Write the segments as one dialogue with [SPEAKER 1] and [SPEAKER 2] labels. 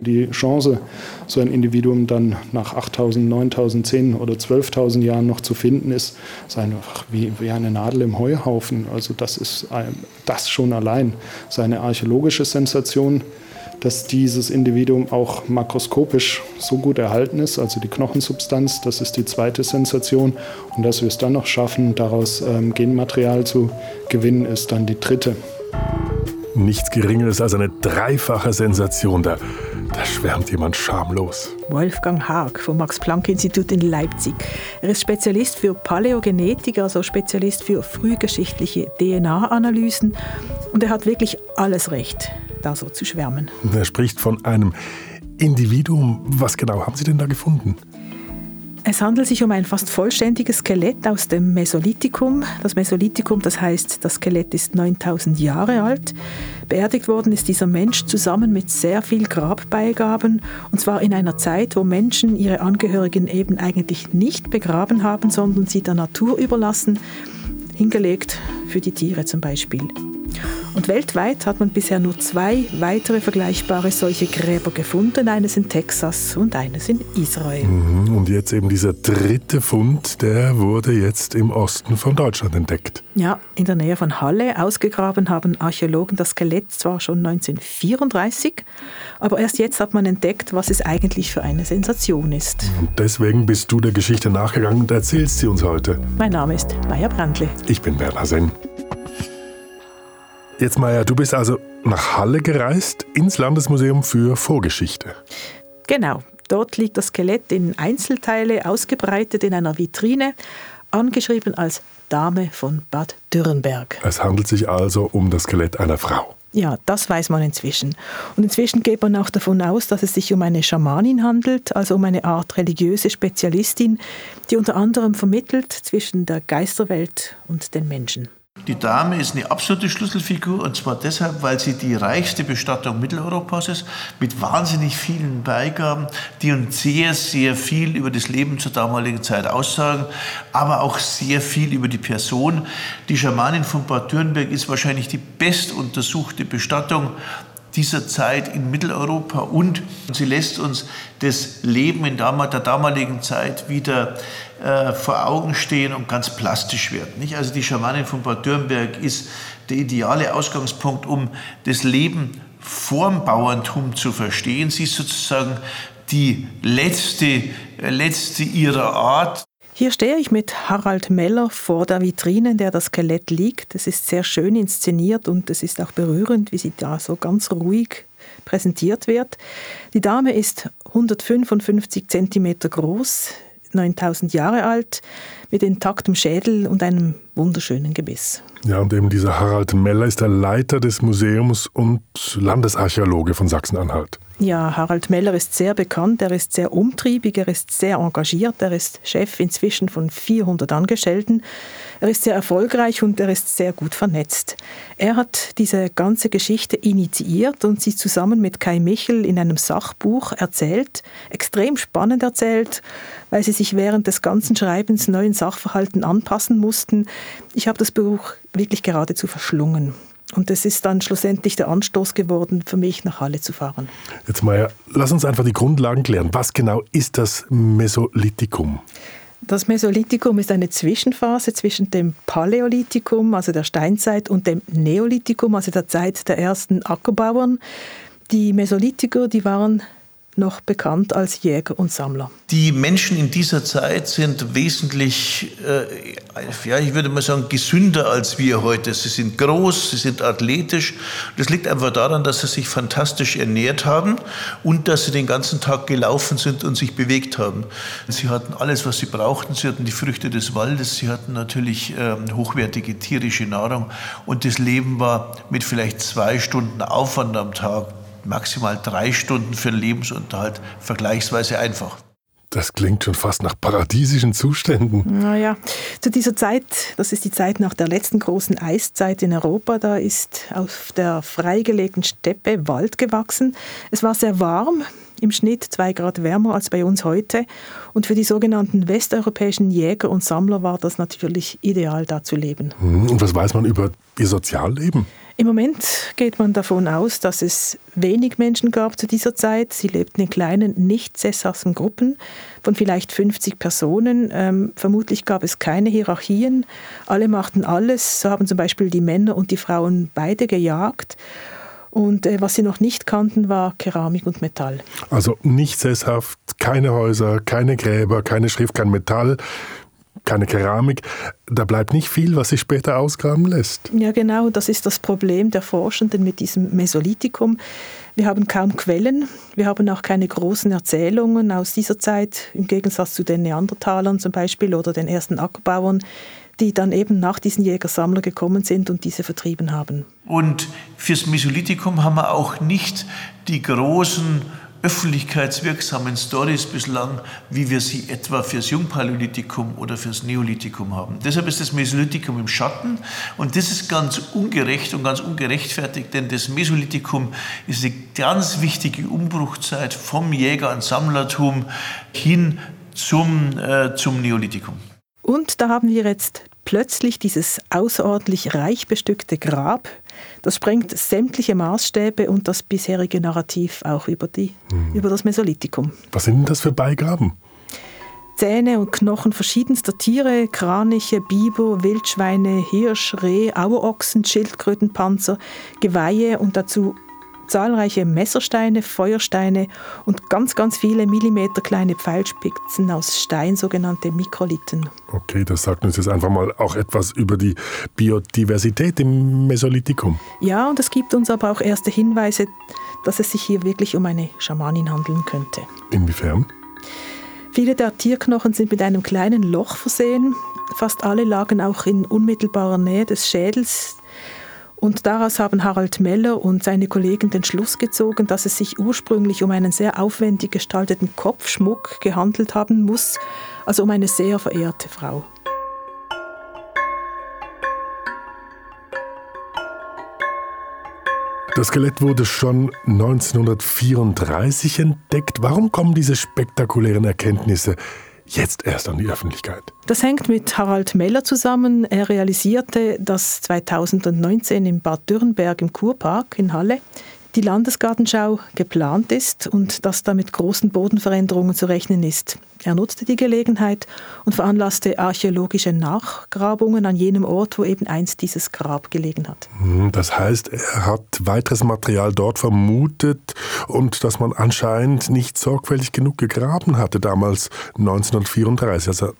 [SPEAKER 1] Die Chance, so ein Individuum dann nach 8000, 9000, 10 oder 12.000 Jahren noch zu finden, ist, ist einfach wie, wie eine Nadel im Heuhaufen. Also das ist das schon allein seine archäologische Sensation, dass dieses Individuum auch makroskopisch so gut erhalten ist, also die Knochensubstanz, das ist die zweite Sensation. Und dass wir es dann noch schaffen, daraus ähm, Genmaterial zu gewinnen, ist dann die dritte.
[SPEAKER 2] Nichts Geringeres als eine dreifache Sensation. Da, da schwärmt jemand schamlos.
[SPEAKER 3] Wolfgang Haag vom Max-Planck-Institut in Leipzig. Er ist Spezialist für Paläogenetik, also Spezialist für frühgeschichtliche DNA-Analysen. Und er hat wirklich alles recht, da so zu schwärmen.
[SPEAKER 2] Er spricht von einem Individuum. Was genau haben Sie denn da gefunden?
[SPEAKER 3] Es handelt sich um ein fast vollständiges Skelett aus dem Mesolithikum. Das Mesolithikum, das heißt, das Skelett ist 9000 Jahre alt. Beerdigt worden ist dieser Mensch zusammen mit sehr viel Grabbeigaben und zwar in einer Zeit, wo Menschen ihre Angehörigen eben eigentlich nicht begraben haben, sondern sie der Natur überlassen, hingelegt für die Tiere zum Beispiel. Und weltweit hat man bisher nur zwei weitere vergleichbare solche Gräber gefunden, eines in Texas und eines in Israel.
[SPEAKER 2] Mhm, und jetzt eben dieser dritte Fund, der wurde jetzt im Osten von Deutschland entdeckt.
[SPEAKER 3] Ja, in der Nähe von Halle. Ausgegraben haben Archäologen das Skelett zwar schon 1934, aber erst jetzt hat man entdeckt, was es eigentlich für eine Sensation ist.
[SPEAKER 2] Und deswegen bist du der Geschichte nachgegangen und erzählst sie uns heute.
[SPEAKER 3] Mein Name ist Maya Brandli.
[SPEAKER 2] Ich bin Werner Senn. Jetzt, Maja, du bist also nach Halle gereist, ins Landesmuseum für Vorgeschichte.
[SPEAKER 3] Genau. Dort liegt das Skelett in Einzelteile ausgebreitet in einer Vitrine, angeschrieben als Dame von Bad Dürrenberg.
[SPEAKER 2] Es handelt sich also um das Skelett einer Frau.
[SPEAKER 3] Ja, das weiß man inzwischen. Und inzwischen geht man auch davon aus, dass es sich um eine Schamanin handelt, also um eine Art religiöse Spezialistin, die unter anderem vermittelt zwischen der Geisterwelt und den Menschen.
[SPEAKER 4] Die Dame ist eine absolute Schlüsselfigur und zwar deshalb, weil sie die reichste Bestattung Mitteleuropas ist, mit wahnsinnig vielen Beigaben, die uns sehr, sehr viel über das Leben zur damaligen Zeit aussagen, aber auch sehr viel über die Person. Die Schamanin von Bad Dürnberg ist wahrscheinlich die bestuntersuchte Bestattung dieser Zeit in Mitteleuropa und sie lässt uns das Leben in der damaligen Zeit wieder äh, vor Augen stehen und ganz plastisch werden. Also die Schamanin von Bad Dürnberg ist der ideale Ausgangspunkt, um das Leben vorm Bauerntum zu verstehen. Sie ist sozusagen die letzte, äh, letzte ihrer Art.
[SPEAKER 3] Hier stehe ich mit Harald Meller vor der Vitrine, in der das Skelett liegt. Es ist sehr schön inszeniert und es ist auch berührend, wie sie da so ganz ruhig präsentiert wird. Die Dame ist 155 cm groß, 9000 Jahre alt, mit intaktem Schädel und einem wunderschönen Gebiss.
[SPEAKER 2] Ja, und eben dieser Harald Meller ist der Leiter des Museums und Landesarchäologe von Sachsen-Anhalt.
[SPEAKER 3] Ja, Harald Meller ist sehr bekannt, er ist sehr umtriebig, er ist sehr engagiert, er ist Chef inzwischen von 400 Angestellten. Er ist sehr erfolgreich und er ist sehr gut vernetzt. Er hat diese ganze Geschichte initiiert und sie zusammen mit Kai Michel in einem Sachbuch erzählt, extrem spannend erzählt, weil sie sich während des ganzen Schreibens neuen Sachverhalten anpassen mussten. Ich habe das Buch wirklich geradezu verschlungen. Und es ist dann schlussendlich der Anstoß geworden, für mich nach Halle zu fahren.
[SPEAKER 2] Jetzt Maja, lass uns einfach die Grundlagen klären. Was genau ist das Mesolithikum?
[SPEAKER 3] Das Mesolithikum ist eine Zwischenphase zwischen dem Paläolithikum, also der Steinzeit, und dem Neolithikum, also der Zeit der ersten Ackerbauern. Die Mesolithiker, die waren noch bekannt als Jäger und Sammler.
[SPEAKER 4] Die Menschen in dieser Zeit sind wesentlich, äh, ja, ich würde mal sagen, gesünder als wir heute. Sie sind groß, sie sind athletisch. Das liegt einfach daran, dass sie sich fantastisch ernährt haben und dass sie den ganzen Tag gelaufen sind und sich bewegt haben. Sie hatten alles, was sie brauchten. Sie hatten die Früchte des Waldes, sie hatten natürlich äh, hochwertige tierische Nahrung und das Leben war mit vielleicht zwei Stunden Aufwand am Tag maximal drei Stunden für den Lebensunterhalt vergleichsweise einfach.
[SPEAKER 2] Das klingt schon fast nach paradiesischen Zuständen.
[SPEAKER 3] Naja, zu dieser Zeit, das ist die Zeit nach der letzten großen Eiszeit in Europa, da ist auf der freigelegten Steppe Wald gewachsen. Es war sehr warm, im Schnitt zwei Grad wärmer als bei uns heute. Und für die sogenannten westeuropäischen Jäger und Sammler war das natürlich ideal, da zu leben.
[SPEAKER 2] Hm, und was weiß man über ihr Sozialleben?
[SPEAKER 3] Im Moment geht man davon aus, dass es wenig Menschen gab zu dieser Zeit. Sie lebten in kleinen, nicht sesshaften Gruppen von vielleicht 50 Personen. Ähm, vermutlich gab es keine Hierarchien. Alle machten alles. So haben zum Beispiel die Männer und die Frauen beide gejagt. Und äh, was sie noch nicht kannten, war Keramik und Metall.
[SPEAKER 2] Also nicht sesshaft, keine Häuser, keine Gräber, keine Schrift, kein Metall keine Keramik. Da bleibt nicht viel, was sich später ausgraben lässt.
[SPEAKER 3] Ja, genau. Das ist das Problem der Forschenden mit diesem Mesolithikum. Wir haben kaum Quellen. Wir haben auch keine großen Erzählungen aus dieser Zeit, im Gegensatz zu den Neandertalern zum Beispiel oder den ersten Ackerbauern, die dann eben nach diesen Jägersammler gekommen sind und diese vertrieben haben.
[SPEAKER 4] Und fürs Mesolithikum haben wir auch nicht die großen öffentlichkeitswirksamen Stories bislang, wie wir sie etwa fürs Jungpaläolithikum oder fürs Neolithikum haben. Deshalb ist das Mesolithikum im Schatten und das ist ganz ungerecht und ganz ungerechtfertigt, denn das Mesolithikum ist eine ganz wichtige Umbruchzeit vom Jäger- und Sammlertum hin zum, äh, zum Neolithikum.
[SPEAKER 3] Und da haben wir jetzt plötzlich dieses außerordentlich reich bestückte Grab das sprengt sämtliche Maßstäbe und das bisherige Narrativ auch über, die, mhm. über das Mesolithikum.
[SPEAKER 2] Was sind denn das für Beigaben?
[SPEAKER 3] Zähne und Knochen verschiedenster Tiere, Kraniche, Biber, Wildschweine, Hirsch, Reh, Auerochsen, Schildkrötenpanzer, Geweihe und dazu zahlreiche Messersteine, Feuersteine und ganz, ganz viele Millimeter kleine Pfeilspitzen aus Stein, sogenannte Mikrolithen.
[SPEAKER 2] Okay, das sagt uns jetzt einfach mal auch etwas über die Biodiversität im Mesolithikum.
[SPEAKER 3] Ja, und es gibt uns aber auch erste Hinweise, dass es sich hier wirklich um eine Schamanin handeln könnte.
[SPEAKER 2] Inwiefern?
[SPEAKER 3] Viele der Tierknochen sind mit einem kleinen Loch versehen. Fast alle lagen auch in unmittelbarer Nähe des Schädels und daraus haben Harald Meller und seine Kollegen den Schluss gezogen, dass es sich ursprünglich um einen sehr aufwendig gestalteten Kopfschmuck gehandelt haben muss, also um eine sehr verehrte Frau.
[SPEAKER 2] Das Skelett wurde schon 1934 entdeckt. Warum kommen diese spektakulären Erkenntnisse jetzt erst an die Öffentlichkeit?
[SPEAKER 3] Das hängt mit Harald Meller zusammen. Er realisierte, dass 2019 im Bad Dürrenberg im Kurpark in Halle die Landesgartenschau geplant ist und dass da mit großen Bodenveränderungen zu rechnen ist. Er nutzte die Gelegenheit und veranlasste archäologische Nachgrabungen an jenem Ort, wo eben einst dieses Grab gelegen hat.
[SPEAKER 2] Hm, das heißt, er hat weiteres Material dort vermutet und dass man anscheinend nicht sorgfältig genug gegraben hatte, damals 1934, also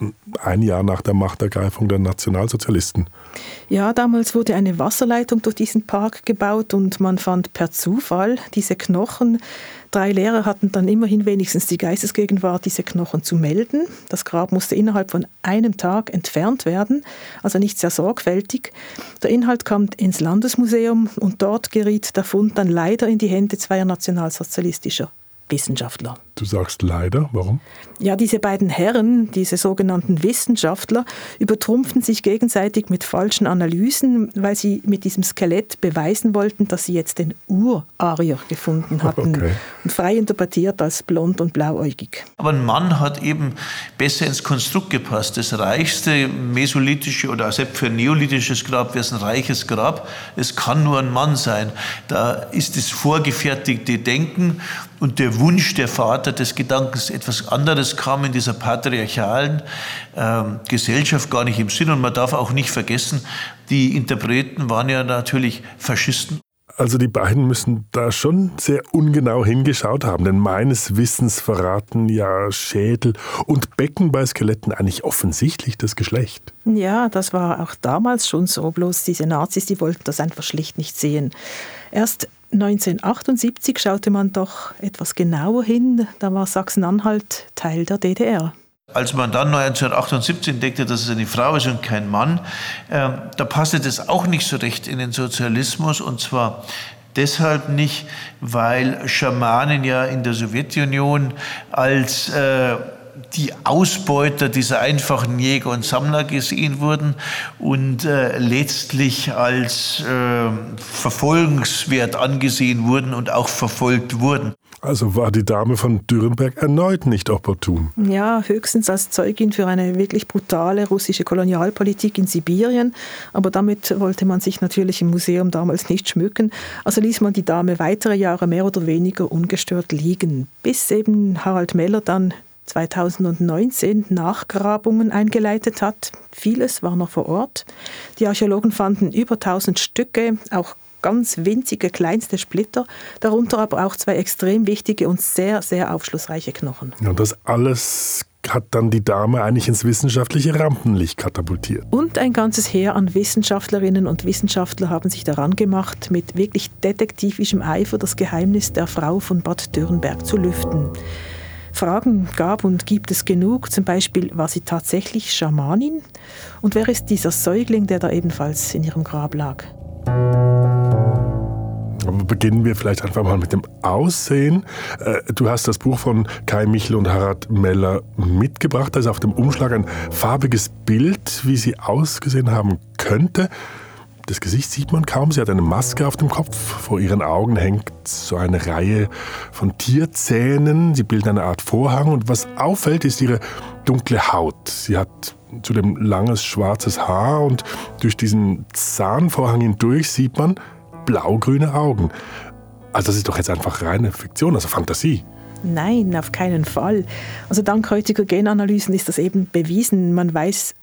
[SPEAKER 2] ein Jahr nach der Machtergreifung der Nationalsozialisten.
[SPEAKER 3] Ja, damals wurde eine Wasserleitung durch diesen Park gebaut und man fand per Zufall diese Knochen Drei Lehrer hatten dann immerhin wenigstens die Geistesgegenwart, diese Knochen zu melden. Das Grab musste innerhalb von einem Tag entfernt werden, also nicht sehr sorgfältig. Der Inhalt kam ins Landesmuseum und dort geriet der Fund dann leider in die Hände zweier nationalsozialistischer Wissenschaftler.
[SPEAKER 2] Du sagst leider, warum?
[SPEAKER 3] Ja, diese beiden Herren, diese sogenannten Wissenschaftler, übertrumpften sich gegenseitig mit falschen Analysen, weil sie mit diesem Skelett beweisen wollten, dass sie jetzt den Urarier gefunden hatten. Okay. Und frei interpretiert als blond und blauäugig.
[SPEAKER 4] Aber ein Mann hat eben besser ins Konstrukt gepasst. Das reichste mesolithische oder selbst für ein neolithisches Grab wäre es ein reiches Grab. Es kann nur ein Mann sein. Da ist das vorgefertigte Denken und der Wunsch der Vater des Gedankens etwas anderes kam in dieser patriarchalen äh, Gesellschaft gar nicht im Sinn. Und man darf auch nicht vergessen, die Interpreten waren ja natürlich Faschisten.
[SPEAKER 2] Also die beiden müssen da schon sehr ungenau hingeschaut haben, denn meines Wissens verraten ja Schädel und Becken bei Skeletten eigentlich offensichtlich das Geschlecht.
[SPEAKER 3] Ja, das war auch damals schon so, bloß diese Nazis, die wollten das einfach schlicht nicht sehen. Erst 1978 schaute man doch etwas genauer hin, da war Sachsen-Anhalt Teil der DDR.
[SPEAKER 4] Als man dann 1978 entdeckte, dass es eine Frau ist und kein Mann, äh, da passte das auch nicht so recht in den Sozialismus und zwar deshalb nicht, weil Schamanen ja in der Sowjetunion als äh, die Ausbeuter dieser einfachen Jäger und Sammler gesehen wurden und äh, letztlich als äh, verfolgenswert angesehen wurden und auch verfolgt wurden.
[SPEAKER 2] Also war die Dame von Dürrenberg erneut nicht opportun.
[SPEAKER 3] Ja, höchstens als Zeugin für eine wirklich brutale russische Kolonialpolitik in Sibirien. Aber damit wollte man sich natürlich im Museum damals nicht schmücken. Also ließ man die Dame weitere Jahre mehr oder weniger ungestört liegen, bis eben Harald Meller dann 2019 Nachgrabungen eingeleitet hat. Vieles war noch vor Ort. Die Archäologen fanden über 1000 Stücke, auch ganz winzige kleinste Splitter, darunter aber auch zwei extrem wichtige und sehr, sehr aufschlussreiche Knochen.
[SPEAKER 2] Ja, das alles hat dann die Dame eigentlich ins wissenschaftliche Rampenlicht katapultiert.
[SPEAKER 3] Und ein ganzes Heer an Wissenschaftlerinnen und Wissenschaftler haben sich daran gemacht, mit wirklich detektivischem Eifer das Geheimnis der Frau von Bad Dürrenberg zu lüften. Fragen gab und gibt es genug, zum Beispiel, war sie tatsächlich Schamanin? Und wer ist dieser Säugling, der da ebenfalls in ihrem Grab lag?
[SPEAKER 2] Beginnen wir vielleicht einfach mal mit dem Aussehen. Äh, du hast das Buch von Kai Michel und Harald Meller mitgebracht. Da ist auf dem Umschlag ein farbiges Bild, wie sie ausgesehen haben könnte. Das Gesicht sieht man kaum. Sie hat eine Maske auf dem Kopf. Vor ihren Augen hängt so eine Reihe von Tierzähnen. Sie bilden eine Art Vorhang. Und was auffällt, ist ihre dunkle Haut. Sie hat zudem langes schwarzes Haar und durch diesen Zahnvorhang hindurch sieht man blaugrüne Augen. Also das ist doch jetzt einfach reine Fiktion, also Fantasie.
[SPEAKER 3] Nein, auf keinen Fall. Also dank heutiger Genanalysen ist das eben bewiesen. Man weiß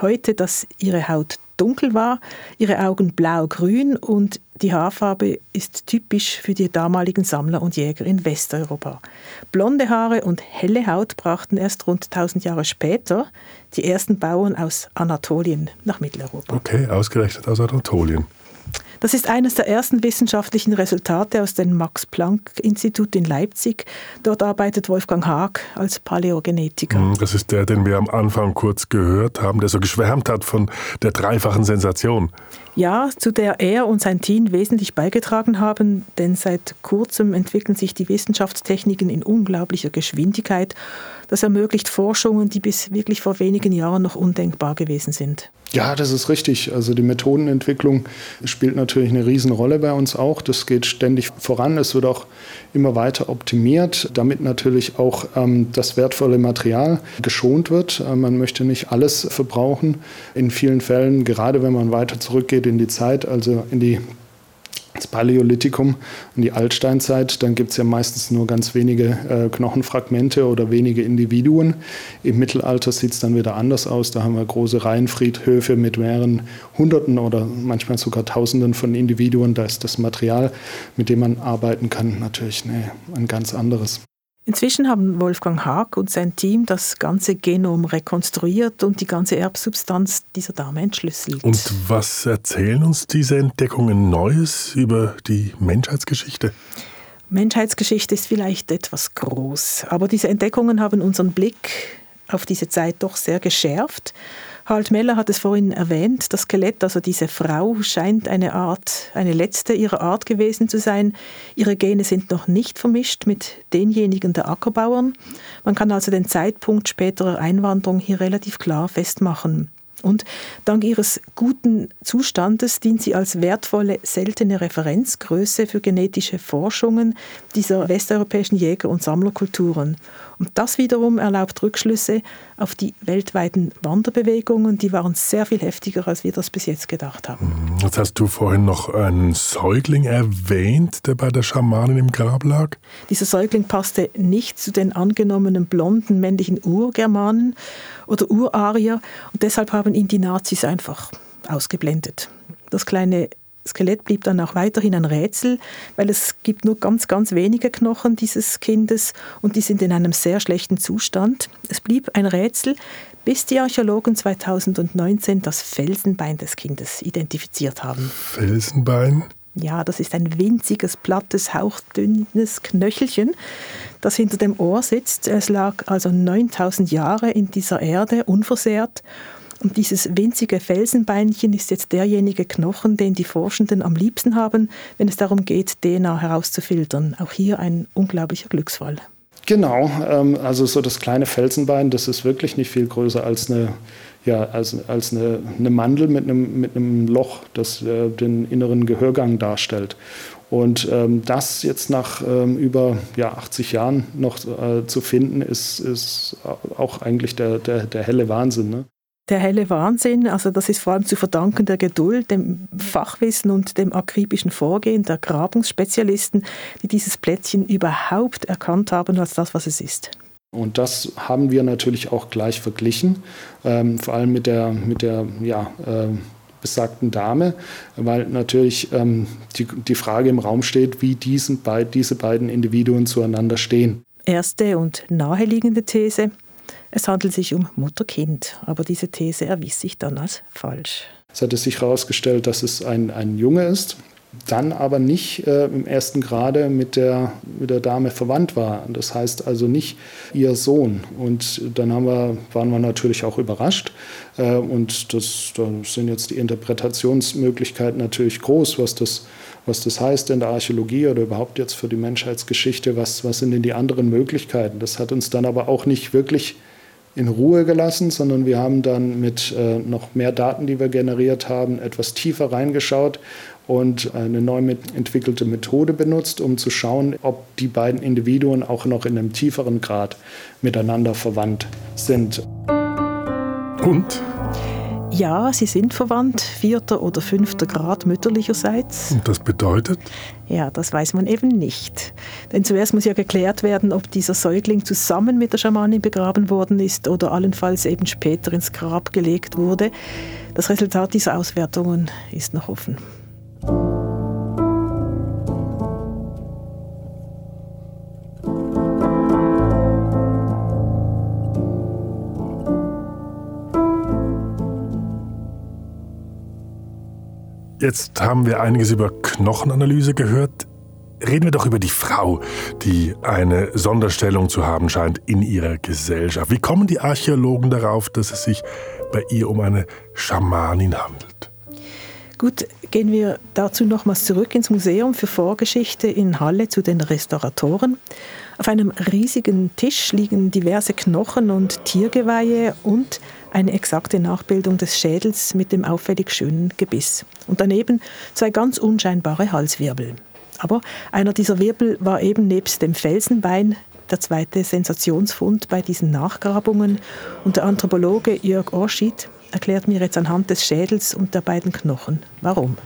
[SPEAKER 3] heute, dass ihre Haut dunkel war, ihre Augen blau-grün und die Haarfarbe ist typisch für die damaligen Sammler und Jäger in Westeuropa. Blonde Haare und helle Haut brachten erst rund 1000 Jahre später die ersten Bauern aus Anatolien nach Mitteleuropa.
[SPEAKER 2] Okay, ausgerechnet aus Anatolien.
[SPEAKER 3] Das ist eines der ersten wissenschaftlichen Resultate aus dem Max-Planck-Institut in Leipzig. Dort arbeitet Wolfgang Haag als Paläogenetiker.
[SPEAKER 2] Hm, das ist der, den wir am Anfang kurz gehört haben, der so geschwärmt hat von der dreifachen Sensation.
[SPEAKER 3] Ja, zu der er und sein Team wesentlich beigetragen haben, denn seit kurzem entwickeln sich die Wissenschaftstechniken in unglaublicher Geschwindigkeit. Das ermöglicht Forschungen, die bis wirklich vor wenigen Jahren noch undenkbar gewesen sind.
[SPEAKER 1] Ja, das ist richtig. Also die Methodenentwicklung spielt natürlich eine Riesenrolle bei uns auch. Das geht ständig voran. Es wird auch immer weiter optimiert, damit natürlich auch ähm, das wertvolle Material geschont wird. Äh, man möchte nicht alles verbrauchen. In vielen Fällen, gerade wenn man weiter zurückgeht in die Zeit, also in die das Paläolithikum und die Altsteinzeit, dann gibt es ja meistens nur ganz wenige äh, Knochenfragmente oder wenige Individuen. Im Mittelalter sieht es dann wieder anders aus. Da haben wir große Reihenfriedhöfe mit mehreren Hunderten oder manchmal sogar Tausenden von Individuen. Da ist das Material, mit dem man arbeiten kann, natürlich nee, ein ganz anderes.
[SPEAKER 3] Inzwischen haben Wolfgang Haag und sein Team das ganze Genom rekonstruiert und die ganze Erbsubstanz dieser Dame entschlüsselt.
[SPEAKER 2] Und was erzählen uns diese Entdeckungen Neues über die Menschheitsgeschichte?
[SPEAKER 3] Menschheitsgeschichte ist vielleicht etwas groß, aber diese Entdeckungen haben unseren Blick auf diese Zeit doch sehr geschärft Harald Meller hat es vorhin erwähnt, das Skelett, also diese Frau, scheint eine Art, eine letzte ihrer Art gewesen zu sein. Ihre Gene sind noch nicht vermischt mit denjenigen der Ackerbauern. Man kann also den Zeitpunkt späterer Einwanderung hier relativ klar festmachen. Und dank ihres guten Zustandes dient sie als wertvolle, seltene Referenzgröße für genetische Forschungen dieser westeuropäischen Jäger- und Sammlerkulturen. Und das wiederum erlaubt Rückschlüsse auf die weltweiten Wanderbewegungen. Die waren sehr viel heftiger, als wir das bis jetzt gedacht haben.
[SPEAKER 2] Jetzt hast du vorhin noch einen Säugling erwähnt, der bei der Schamanin im Grab lag.
[SPEAKER 3] Dieser Säugling passte nicht zu den angenommenen blonden männlichen Urgermanen oder Urarier und deshalb haben ihn die Nazis einfach ausgeblendet. Das kleine Skelett blieb dann auch weiterhin ein Rätsel, weil es gibt nur ganz, ganz wenige Knochen dieses Kindes und die sind in einem sehr schlechten Zustand. Es blieb ein Rätsel, bis die Archäologen 2019 das Felsenbein des Kindes identifiziert haben.
[SPEAKER 2] Felsenbein?
[SPEAKER 3] Ja, das ist ein winziges, plattes, hauchdünnes Knöchelchen, das hinter dem Ohr sitzt. Es lag also 9000 Jahre in dieser Erde unversehrt und dieses winzige Felsenbeinchen ist jetzt derjenige Knochen, den die Forschenden am liebsten haben, wenn es darum geht, DNA herauszufiltern. Auch hier ein unglaublicher Glücksfall.
[SPEAKER 1] Genau, ähm, also so das kleine Felsenbein, das ist wirklich nicht viel größer als eine, ja, als, als eine, eine Mandel mit einem, mit einem Loch, das äh, den inneren Gehörgang darstellt. Und ähm, das jetzt nach ähm, über ja, 80 Jahren noch äh, zu finden, ist, ist auch eigentlich der, der, der helle Wahnsinn. Ne?
[SPEAKER 3] Der helle Wahnsinn, also das ist vor allem zu verdanken der Geduld, dem Fachwissen und dem akribischen Vorgehen der Grabungsspezialisten, die dieses Plätzchen überhaupt erkannt haben als das, was es ist.
[SPEAKER 1] Und das haben wir natürlich auch gleich verglichen, ähm, vor allem mit der, mit der ja, äh, besagten Dame, weil natürlich ähm, die, die Frage im Raum steht, wie diesen, diese beiden Individuen zueinander stehen.
[SPEAKER 3] Erste und naheliegende These, es handelt sich um Mutter-Kind, aber diese These erwies sich dann als falsch.
[SPEAKER 1] Es hatte sich herausgestellt, dass es ein, ein Junge ist, dann aber nicht äh, im ersten Grade mit der, mit der Dame verwandt war. Das heißt also nicht ihr Sohn. Und dann haben wir, waren wir natürlich auch überrascht. Äh, und das, da sind jetzt die Interpretationsmöglichkeiten natürlich groß, was das, was das heißt in der Archäologie oder überhaupt jetzt für die Menschheitsgeschichte. Was, was sind denn die anderen Möglichkeiten? Das hat uns dann aber auch nicht wirklich in Ruhe gelassen, sondern wir haben dann mit äh, noch mehr Daten, die wir generiert haben, etwas tiefer reingeschaut und eine neu entwickelte Methode benutzt, um zu schauen, ob die beiden Individuen auch noch in einem tieferen Grad miteinander verwandt sind.
[SPEAKER 2] Und
[SPEAKER 3] ja, sie sind verwandt, vierter oder fünfter Grad mütterlicherseits.
[SPEAKER 2] Und das bedeutet?
[SPEAKER 3] Ja, das weiß man eben nicht. Denn zuerst muss ja geklärt werden, ob dieser Säugling zusammen mit der Schamanin begraben worden ist oder allenfalls eben später ins Grab gelegt wurde. Das Resultat dieser Auswertungen ist noch offen.
[SPEAKER 2] Jetzt haben wir einiges über Knochenanalyse gehört. Reden wir doch über die Frau, die eine Sonderstellung zu haben scheint in ihrer Gesellschaft. Wie kommen die Archäologen darauf, dass es sich bei ihr um eine Schamanin handelt?
[SPEAKER 3] Gut, gehen wir dazu nochmals zurück ins Museum für Vorgeschichte in Halle zu den Restauratoren. Auf einem riesigen Tisch liegen diverse Knochen und Tiergeweihe und eine exakte Nachbildung des Schädels mit dem auffällig schönen Gebiss. Und daneben zwei ganz unscheinbare Halswirbel. Aber einer dieser Wirbel war eben nebst dem Felsenbein der zweite Sensationsfund bei diesen Nachgrabungen. Und der Anthropologe Jörg Orschied erklärt mir jetzt anhand des Schädels und der beiden Knochen, warum.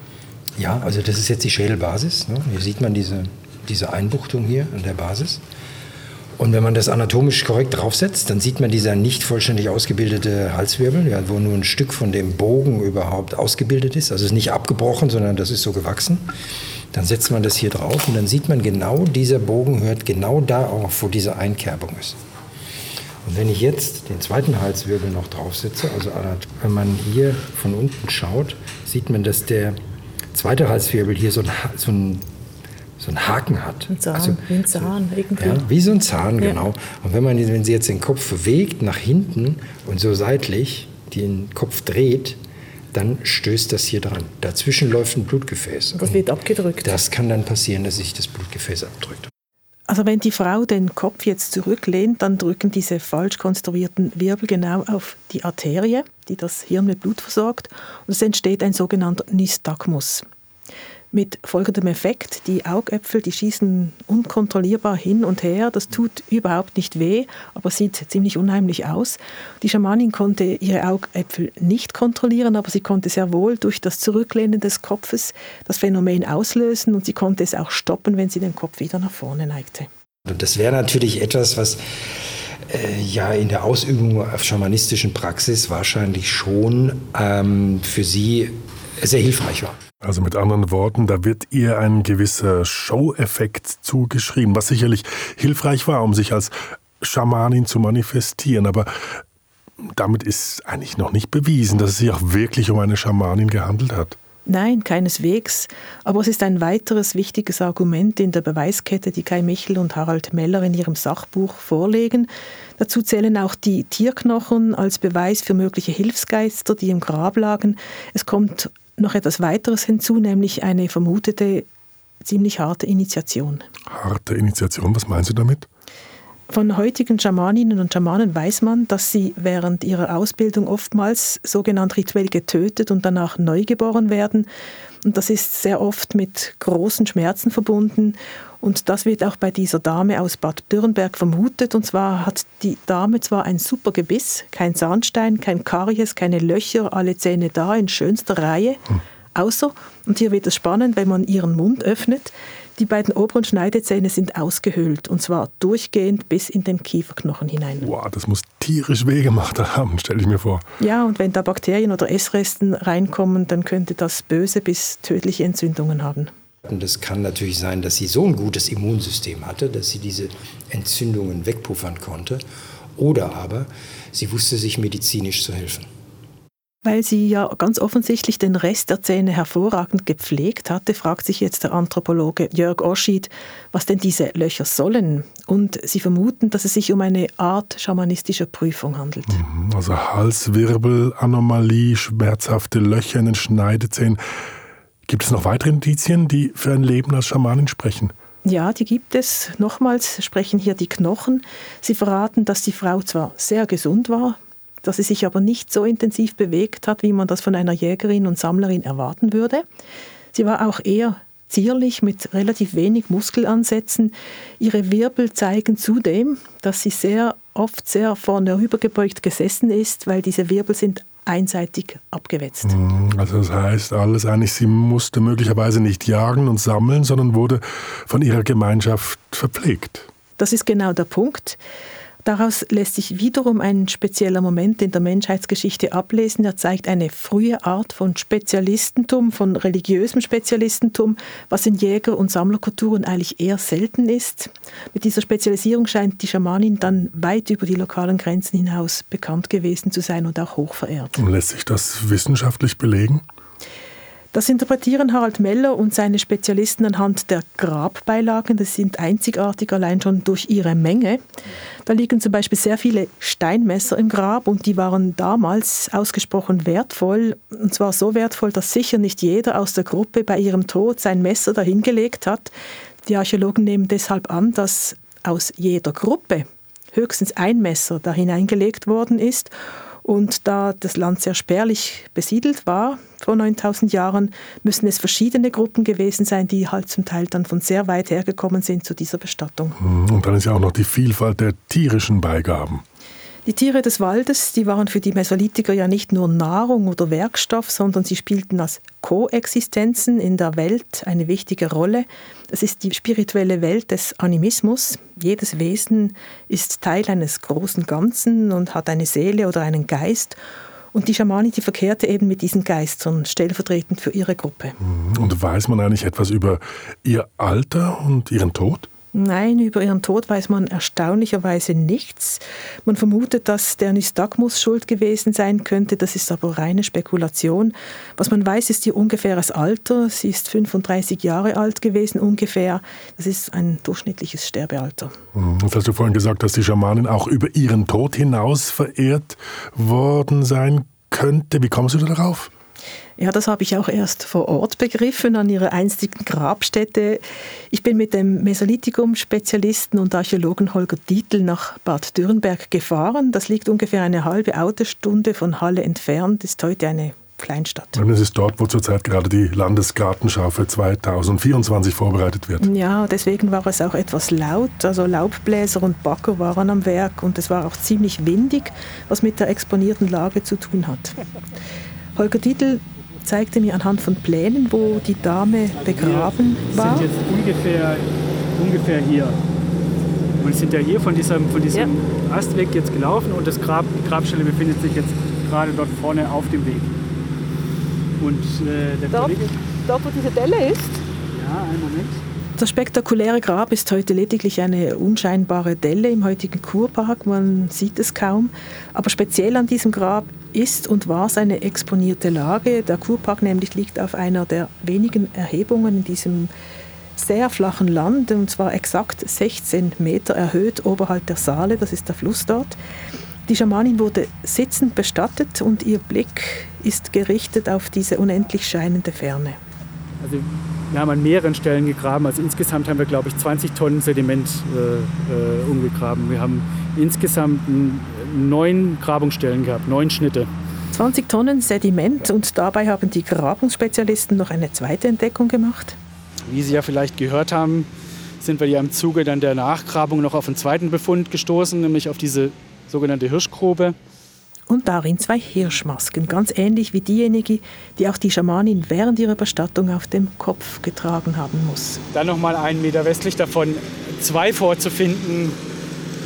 [SPEAKER 5] Ja, also das ist jetzt die Schädelbasis. Ne? Hier sieht man diese, diese Einbuchtung hier an der Basis. Und wenn man das anatomisch korrekt draufsetzt, dann sieht man dieser nicht vollständig ausgebildete Halswirbel, ja, wo nur ein Stück von dem Bogen überhaupt ausgebildet ist. Also es ist nicht abgebrochen, sondern das ist so gewachsen. Dann setzt man das hier drauf und dann sieht man genau, dieser Bogen hört genau da auf, wo diese Einkerbung ist. Und wenn ich jetzt den zweiten Halswirbel noch draufsetze, also wenn man hier von unten schaut, sieht man, dass der zweite Halswirbel hier so ein, so ein so einen Haken hat.
[SPEAKER 3] Ein Zahn, also, wie ein Zahn irgendwie.
[SPEAKER 5] Ja, wie so ein Zahn, ja. genau. Und wenn, man, wenn sie jetzt den Kopf bewegt nach hinten und so seitlich den Kopf dreht, dann stößt das hier dran. Dazwischen läuft ein Blutgefäß.
[SPEAKER 3] Das wird abgedrückt.
[SPEAKER 5] Das kann dann passieren, dass sich das Blutgefäß abdrückt.
[SPEAKER 3] Also wenn die Frau den Kopf jetzt zurücklehnt, dann drücken diese falsch konstruierten Wirbel genau auf die Arterie, die das Hirn mit Blut versorgt. Und es entsteht ein sogenannter Nystagmus mit folgendem Effekt. Die Augäpfel, die schießen unkontrollierbar hin und her. Das tut überhaupt nicht weh, aber sieht ziemlich unheimlich aus. Die Schamanin konnte ihre Augäpfel nicht kontrollieren, aber sie konnte sehr wohl durch das Zurücklehnen des Kopfes das Phänomen auslösen und sie konnte es auch stoppen, wenn sie den Kopf wieder nach vorne neigte.
[SPEAKER 5] Das wäre natürlich etwas, was äh, ja in der Ausübung auf schamanistischen Praxis wahrscheinlich schon ähm, für sie sehr hilfreich war.
[SPEAKER 2] Also mit anderen Worten, da wird ihr ein gewisser Show-Effekt zugeschrieben, was sicherlich hilfreich war, um sich als Schamanin zu manifestieren. Aber damit ist eigentlich noch nicht bewiesen, dass es sich auch wirklich um eine Schamanin gehandelt hat.
[SPEAKER 3] Nein, keineswegs. Aber es ist ein weiteres wichtiges Argument in der Beweiskette, die Kai Michel und Harald Meller in ihrem Sachbuch vorlegen. Dazu zählen auch die Tierknochen als Beweis für mögliche Hilfsgeister, die im Grab lagen. Es kommt noch etwas weiteres hinzu, nämlich eine vermutete ziemlich harte Initiation.
[SPEAKER 2] Harte Initiation, was meinen Sie damit?
[SPEAKER 3] Von heutigen Schamaninnen und Schamanen weiß man, dass sie während ihrer Ausbildung oftmals sogenannt rituell getötet und danach neugeboren werden. Und das ist sehr oft mit großen Schmerzen verbunden. Und das wird auch bei dieser Dame aus Bad Dürrenberg vermutet. Und zwar hat die Dame zwar ein super Gebiss, kein Zahnstein, kein Karies, keine Löcher, alle Zähne da in schönster Reihe. Hm. Außer, und hier wird es spannend, wenn man ihren Mund öffnet, die beiden oberen Schneidezähne sind ausgehöhlt und zwar durchgehend bis in den Kieferknochen hinein.
[SPEAKER 2] Wow, das muss tierisch weh gemacht haben, stelle ich mir vor.
[SPEAKER 3] Ja, und wenn da Bakterien oder Essresten reinkommen, dann könnte das böse bis tödliche Entzündungen haben.
[SPEAKER 5] Und es kann natürlich sein, dass sie so ein gutes Immunsystem hatte, dass sie diese Entzündungen wegpuffern konnte. Oder aber sie wusste sich medizinisch zu helfen.
[SPEAKER 3] Weil sie ja ganz offensichtlich den Rest der Zähne hervorragend gepflegt hatte, fragt sich jetzt der Anthropologe Jörg Oschid, was denn diese Löcher sollen. Und sie vermuten, dass es sich um eine Art schamanistischer Prüfung handelt.
[SPEAKER 2] Mhm, also Halswirbel, Anomalie, schmerzhafte Löcher in den Schneidezähnen. Gibt es noch weitere Indizien, die für ein Leben als Schamanin sprechen?
[SPEAKER 3] Ja, die gibt es. Nochmals sprechen hier die Knochen. Sie verraten, dass die Frau zwar sehr gesund war, dass sie sich aber nicht so intensiv bewegt hat, wie man das von einer Jägerin und Sammlerin erwarten würde. Sie war auch eher zierlich mit relativ wenig Muskelansätzen. Ihre Wirbel zeigen zudem, dass sie sehr oft sehr vorne rübergebeugt gesessen ist, weil diese Wirbel sind einseitig abgewetzt.
[SPEAKER 2] Mhm, also das heißt alles eigentlich, sie musste möglicherweise nicht jagen und sammeln, sondern wurde von ihrer Gemeinschaft verpflegt.
[SPEAKER 3] Das ist genau der Punkt. Daraus lässt sich wiederum ein spezieller Moment in der Menschheitsgeschichte ablesen. Er zeigt eine frühe Art von Spezialistentum, von religiösem Spezialistentum, was in Jäger- und Sammlerkulturen eigentlich eher selten ist. Mit dieser Spezialisierung scheint die Schamanin dann weit über die lokalen Grenzen hinaus bekannt gewesen zu sein und auch hochverehrt.
[SPEAKER 2] Und lässt sich das wissenschaftlich belegen?
[SPEAKER 3] Das interpretieren Harald Meller und seine Spezialisten anhand der Grabbeilagen. Das sind einzigartig allein schon durch ihre Menge. Da liegen zum Beispiel sehr viele Steinmesser im Grab und die waren damals ausgesprochen wertvoll. Und zwar so wertvoll, dass sicher nicht jeder aus der Gruppe bei ihrem Tod sein Messer dahingelegt hat. Die Archäologen nehmen deshalb an, dass aus jeder Gruppe höchstens ein Messer da hineingelegt worden ist und da das Land sehr spärlich besiedelt war vor 9000 Jahren, müssen es verschiedene Gruppen gewesen sein, die halt zum Teil dann von sehr weit hergekommen sind zu dieser Bestattung.
[SPEAKER 2] Mhm. Und dann ist ja auch noch die Vielfalt der tierischen Beigaben.
[SPEAKER 3] Die Tiere des Waldes, die waren für die Mesolithiker ja nicht nur Nahrung oder Werkstoff, sondern sie spielten als Koexistenzen in der Welt eine wichtige Rolle. Das ist die spirituelle Welt des Animismus. Jedes Wesen ist Teil eines großen Ganzen und hat eine Seele oder einen Geist. Und die Schamani, die verkehrte eben mit diesen Geistern, stellvertretend für ihre Gruppe.
[SPEAKER 2] Und weiß man eigentlich etwas über ihr Alter und ihren Tod?
[SPEAKER 3] Nein, über ihren Tod weiß man erstaunlicherweise nichts. Man vermutet, dass der Nystagmus schuld gewesen sein könnte, das ist aber reine Spekulation. Was man weiß, ist ihr ungefähres Alter. Sie ist 35 Jahre alt gewesen ungefähr. Das ist ein durchschnittliches Sterbealter.
[SPEAKER 2] Hm, jetzt hast du vorhin gesagt, dass die Schamanin auch über ihren Tod hinaus verehrt worden sein könnte. Wie kommst du darauf?
[SPEAKER 3] Ja, das habe ich auch erst vor Ort begriffen, an ihrer einstigen Grabstätte. Ich bin mit dem Mesolithikum-Spezialisten und Archäologen Holger Dietl nach Bad Dürrenberg gefahren. Das liegt ungefähr eine halbe Autostunde von Halle entfernt, ist heute eine Kleinstadt.
[SPEAKER 2] Und es ist dort, wo zurzeit gerade die Landesgartenschau für 2024 vorbereitet wird.
[SPEAKER 3] Ja, deswegen war es auch etwas laut. Also Laubbläser und Bagger waren am Werk und es war auch ziemlich windig, was mit der exponierten Lage zu tun hat. Holger Dietl zeigte mir anhand von Plänen, wo die Dame begraben
[SPEAKER 6] wir
[SPEAKER 3] war.
[SPEAKER 6] Wir sind jetzt ungefähr, ungefähr hier. Und sind ja hier von diesem, von diesem ja. Astweg jetzt gelaufen und das Grab, die Grabstelle befindet sich jetzt gerade dort vorne auf dem Weg. Und äh, der
[SPEAKER 3] dort,
[SPEAKER 6] Kollege...
[SPEAKER 3] Dort, wo diese Delle ist?
[SPEAKER 6] Ja, einen Moment.
[SPEAKER 3] Das spektakuläre Grab ist heute lediglich eine unscheinbare Delle im heutigen Kurpark, man sieht es kaum. Aber speziell an diesem Grab ist und war seine exponierte Lage. Der Kurpark nämlich liegt auf einer der wenigen Erhebungen in diesem sehr flachen Land, und zwar exakt 16 Meter erhöht oberhalb der Saale, das ist der Fluss dort. Die Schamanin wurde sitzend bestattet und ihr Blick ist gerichtet auf diese unendlich scheinende Ferne.
[SPEAKER 6] Also wir haben an mehreren Stellen gegraben. Also insgesamt haben wir, glaube ich, 20 Tonnen Sediment äh, äh, umgegraben. Wir haben insgesamt neun Grabungsstellen gehabt, neun Schnitte.
[SPEAKER 3] 20 Tonnen Sediment und dabei haben die Grabungsspezialisten noch eine zweite Entdeckung gemacht.
[SPEAKER 6] Wie Sie ja vielleicht gehört haben, sind wir ja im Zuge dann der Nachgrabung noch auf einen zweiten Befund gestoßen, nämlich auf diese sogenannte Hirschgrube.
[SPEAKER 3] Und darin zwei Hirschmasken, ganz ähnlich wie diejenige, die auch die Schamanin während ihrer Bestattung auf dem Kopf getragen haben muss.
[SPEAKER 6] Dann noch mal einen Meter westlich davon zwei vorzufinden,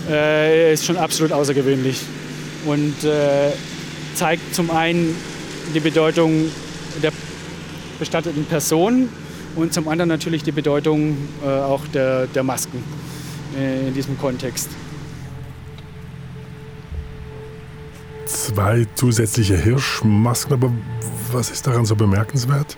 [SPEAKER 6] äh, ist schon absolut außergewöhnlich und äh, zeigt zum einen die Bedeutung der bestatteten Person und zum anderen natürlich die Bedeutung äh, auch der, der Masken äh, in diesem Kontext.
[SPEAKER 2] Zwei zusätzliche Hirschmasken, aber was ist daran so bemerkenswert?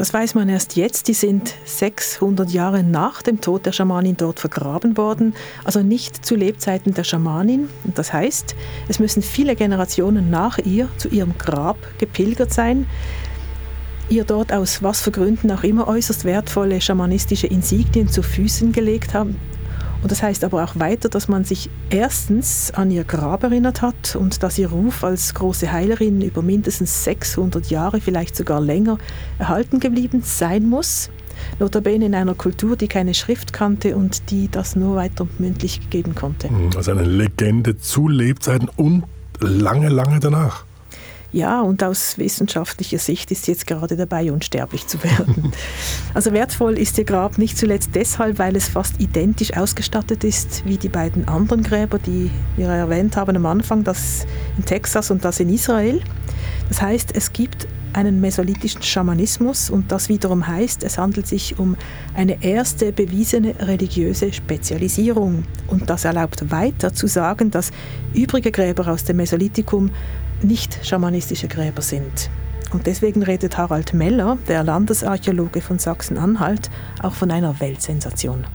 [SPEAKER 3] Das weiß man erst jetzt. Die sind 600 Jahre nach dem Tod der Schamanin dort vergraben worden, also nicht zu Lebzeiten der Schamanin. Und das heißt, es müssen viele Generationen nach ihr zu ihrem Grab gepilgert sein, ihr dort aus was für Gründen auch immer äußerst wertvolle schamanistische Insignien zu Füßen gelegt haben. Und das heißt aber auch weiter, dass man sich erstens an ihr Grab erinnert hat und dass ihr Ruf als große Heilerin über mindestens 600 Jahre, vielleicht sogar länger, erhalten geblieben sein muss. Notabene in einer Kultur, die keine Schrift kannte und die das nur weiter mündlich geben konnte.
[SPEAKER 2] Also eine Legende zu Lebzeiten und lange, lange danach.
[SPEAKER 3] Ja, und aus wissenschaftlicher Sicht ist sie jetzt gerade dabei, unsterblich zu werden. Also wertvoll ist ihr Grab nicht zuletzt deshalb, weil es fast identisch ausgestattet ist wie die beiden anderen Gräber, die wir erwähnt haben am Anfang, das in Texas und das in Israel. Das heißt, es gibt einen mesolithischen Schamanismus und das wiederum heißt, es handelt sich um eine erste bewiesene religiöse Spezialisierung. Und das erlaubt weiter zu sagen, dass übrige Gräber aus dem Mesolithikum nicht schamanistische Gräber sind. Und deswegen redet Harald Meller, der Landesarchäologe von Sachsen-Anhalt, auch von einer Weltsensation.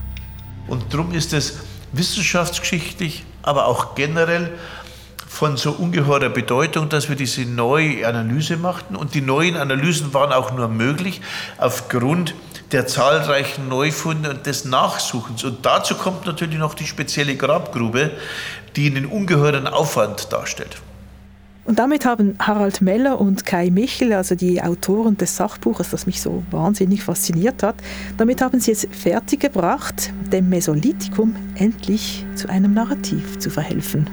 [SPEAKER 4] Und darum ist es wissenschaftsgeschichtlich, aber auch generell von so ungeheurer Bedeutung, dass wir diese neue Analyse machten. Und die neuen Analysen waren auch nur möglich aufgrund der zahlreichen Neufunde und des Nachsuchens. Und dazu kommt natürlich noch die spezielle Grabgrube, die einen ungeheuren Aufwand darstellt.
[SPEAKER 3] Und damit haben Harald Meller und Kai Michel, also die Autoren des Sachbuches, das mich so wahnsinnig fasziniert hat, damit haben sie es fertiggebracht, dem Mesolithikum endlich zu einem Narrativ zu verhelfen.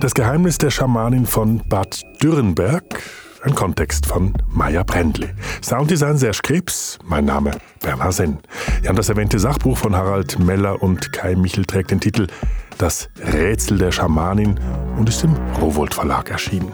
[SPEAKER 2] Das Geheimnis der Schamanin von Bad Dürrenberg ein Kontext von Maya Brendli. Sounddesign Serge Krebs, mein Name Bernhard Senn. Ja, das erwähnte Sachbuch von Harald Meller und Kai Michel trägt den Titel Das Rätsel der Schamanin und ist im Rowold Verlag erschienen.